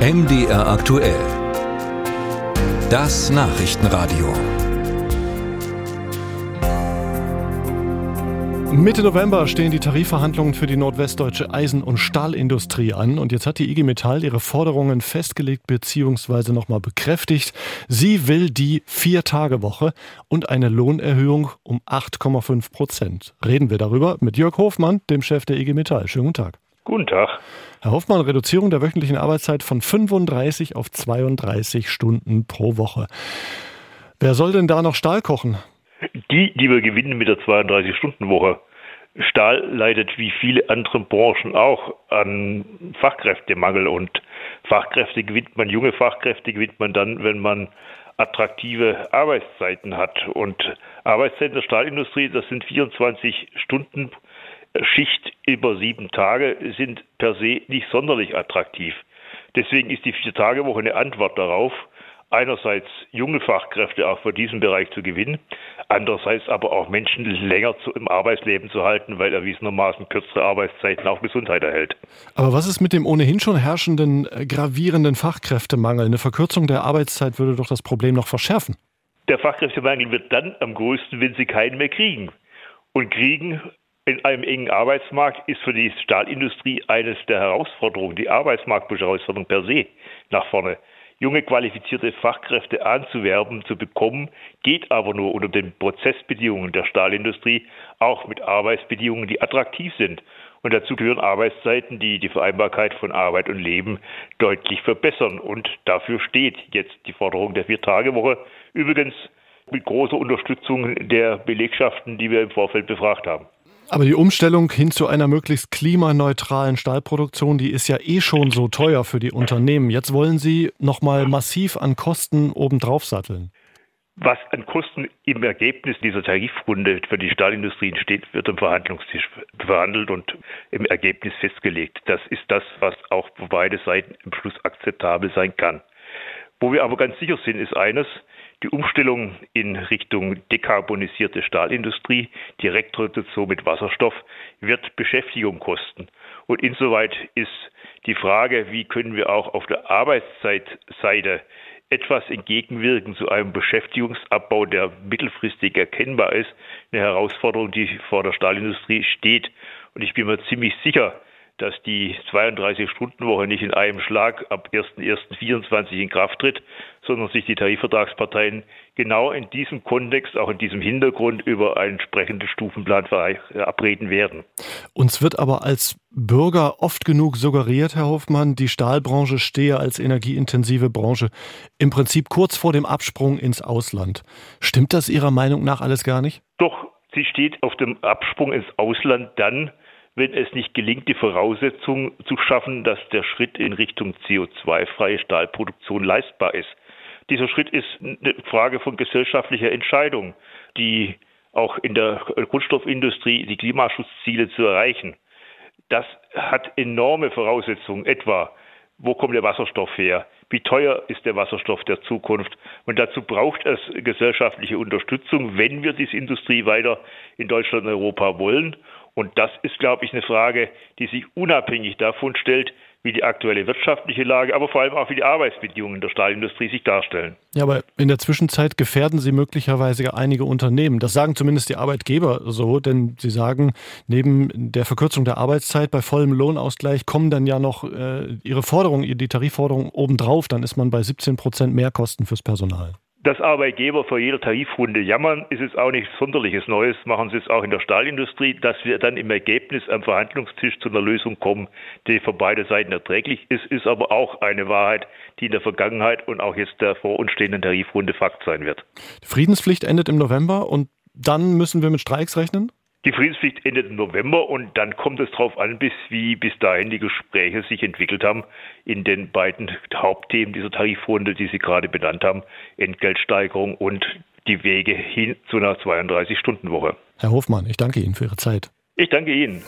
MDR aktuell. Das Nachrichtenradio. Mitte November stehen die Tarifverhandlungen für die nordwestdeutsche Eisen- und Stahlindustrie an und jetzt hat die IG Metall ihre Forderungen festgelegt bzw. nochmal bekräftigt. Sie will die Vier-Tage-Woche und eine Lohnerhöhung um 8,5 Prozent. Reden wir darüber mit Jörg Hofmann, dem Chef der IG Metall. Schönen guten Tag. Guten Tag. Herr Hoffmann, Reduzierung der wöchentlichen Arbeitszeit von 35 auf 32 Stunden pro Woche. Wer soll denn da noch Stahl kochen? Die, die wir gewinnen mit der 32-Stunden-Woche. Stahl leidet wie viele andere Branchen auch an Fachkräftemangel und Fachkräfte gewinnt man, junge Fachkräfte gewinnt man dann, wenn man attraktive Arbeitszeiten hat. Und Arbeitszeiten der Stahlindustrie, das sind 24 Stunden Schicht über sieben Tage sind per se nicht sonderlich attraktiv. Deswegen ist die Vier-Tage-Woche eine Antwort darauf, einerseits junge Fachkräfte auch für diesen Bereich zu gewinnen, andererseits aber auch Menschen länger zu, im Arbeitsleben zu halten, weil erwiesenermaßen kürzere Arbeitszeiten auch Gesundheit erhält. Aber was ist mit dem ohnehin schon herrschenden äh, gravierenden Fachkräftemangel? Eine Verkürzung der Arbeitszeit würde doch das Problem noch verschärfen. Der Fachkräftemangel wird dann am größten, wenn sie keinen mehr kriegen. Und kriegen in einem engen Arbeitsmarkt ist für die Stahlindustrie eines der Herausforderungen, die Arbeitsmarktherausforderung per se nach vorne. Junge qualifizierte Fachkräfte anzuwerben, zu bekommen, geht aber nur unter den Prozessbedingungen der Stahlindustrie, auch mit Arbeitsbedingungen, die attraktiv sind. Und dazu gehören Arbeitszeiten, die die Vereinbarkeit von Arbeit und Leben deutlich verbessern. Und dafür steht jetzt die Forderung der Vier-Tage-Woche. Übrigens mit großer Unterstützung der Belegschaften, die wir im Vorfeld befragt haben. Aber die Umstellung hin zu einer möglichst klimaneutralen Stahlproduktion, die ist ja eh schon so teuer für die Unternehmen. Jetzt wollen Sie nochmal massiv an Kosten obendrauf satteln. Was an Kosten im Ergebnis dieser Tarifrunde für die Stahlindustrie entsteht, wird am Verhandlungstisch verhandelt und im Ergebnis festgelegt. Das ist das, was auch für beide Seiten im Schluss akzeptabel sein kann. Wo wir aber ganz sicher sind, ist eines, die Umstellung in Richtung dekarbonisierte Stahlindustrie, Direktreduktion mit Wasserstoff, wird Beschäftigung kosten. Und insoweit ist die Frage, wie können wir auch auf der Arbeitszeitseite etwas entgegenwirken zu einem Beschäftigungsabbau, der mittelfristig erkennbar ist, eine Herausforderung, die vor der Stahlindustrie steht. Und ich bin mir ziemlich sicher, dass die 32-Stunden-Woche nicht in einem Schlag ab 1.1.24 in Kraft tritt, sondern sich die Tarifvertragsparteien genau in diesem Kontext, auch in diesem Hintergrund über einen entsprechenden Stufenplan verabreden werden. Uns wird aber als Bürger oft genug suggeriert, Herr Hofmann, die Stahlbranche stehe als energieintensive Branche im Prinzip kurz vor dem Absprung ins Ausland. Stimmt das Ihrer Meinung nach alles gar nicht? Doch, sie steht auf dem Absprung ins Ausland dann, wenn es nicht gelingt, die Voraussetzung zu schaffen, dass der Schritt in Richtung CO2-freie Stahlproduktion leistbar ist. Dieser Schritt ist eine Frage von gesellschaftlicher Entscheidung, die auch in der Grundstoffindustrie die Klimaschutzziele zu erreichen. Das hat enorme Voraussetzungen, etwa wo kommt der Wasserstoff her? Wie teuer ist der Wasserstoff der Zukunft? Und dazu braucht es gesellschaftliche Unterstützung, wenn wir diese Industrie weiter in Deutschland und Europa wollen. Und das ist, glaube ich, eine Frage, die sich unabhängig davon stellt, wie die aktuelle wirtschaftliche Lage, aber vor allem auch wie die Arbeitsbedingungen der Stahlindustrie sich darstellen. Ja, aber in der Zwischenzeit gefährden Sie möglicherweise einige Unternehmen. Das sagen zumindest die Arbeitgeber so, denn sie sagen, neben der Verkürzung der Arbeitszeit bei vollem Lohnausgleich kommen dann ja noch äh, ihre Forderungen, die Tarifforderungen obendrauf. Dann ist man bei 17 Prozent Mehrkosten fürs Personal dass Arbeitgeber vor jeder Tarifrunde jammern, ist es auch nichts Sonderliches Neues. Machen sie es auch in der Stahlindustrie, dass wir dann im Ergebnis am Verhandlungstisch zu einer Lösung kommen, die für beide Seiten erträglich ist, ist aber auch eine Wahrheit, die in der Vergangenheit und auch jetzt der vor uns stehenden Tarifrunde Fakt sein wird. Die Friedenspflicht endet im November und dann müssen wir mit Streiks rechnen? Die Friedenspflicht endet im November und dann kommt es darauf an, bis wie bis dahin die Gespräche sich entwickelt haben in den beiden Hauptthemen dieser Tarifrunde, die Sie gerade benannt haben, Entgeltsteigerung und die Wege hin zu einer 32-Stunden-Woche. Herr Hofmann, ich danke Ihnen für Ihre Zeit. Ich danke Ihnen.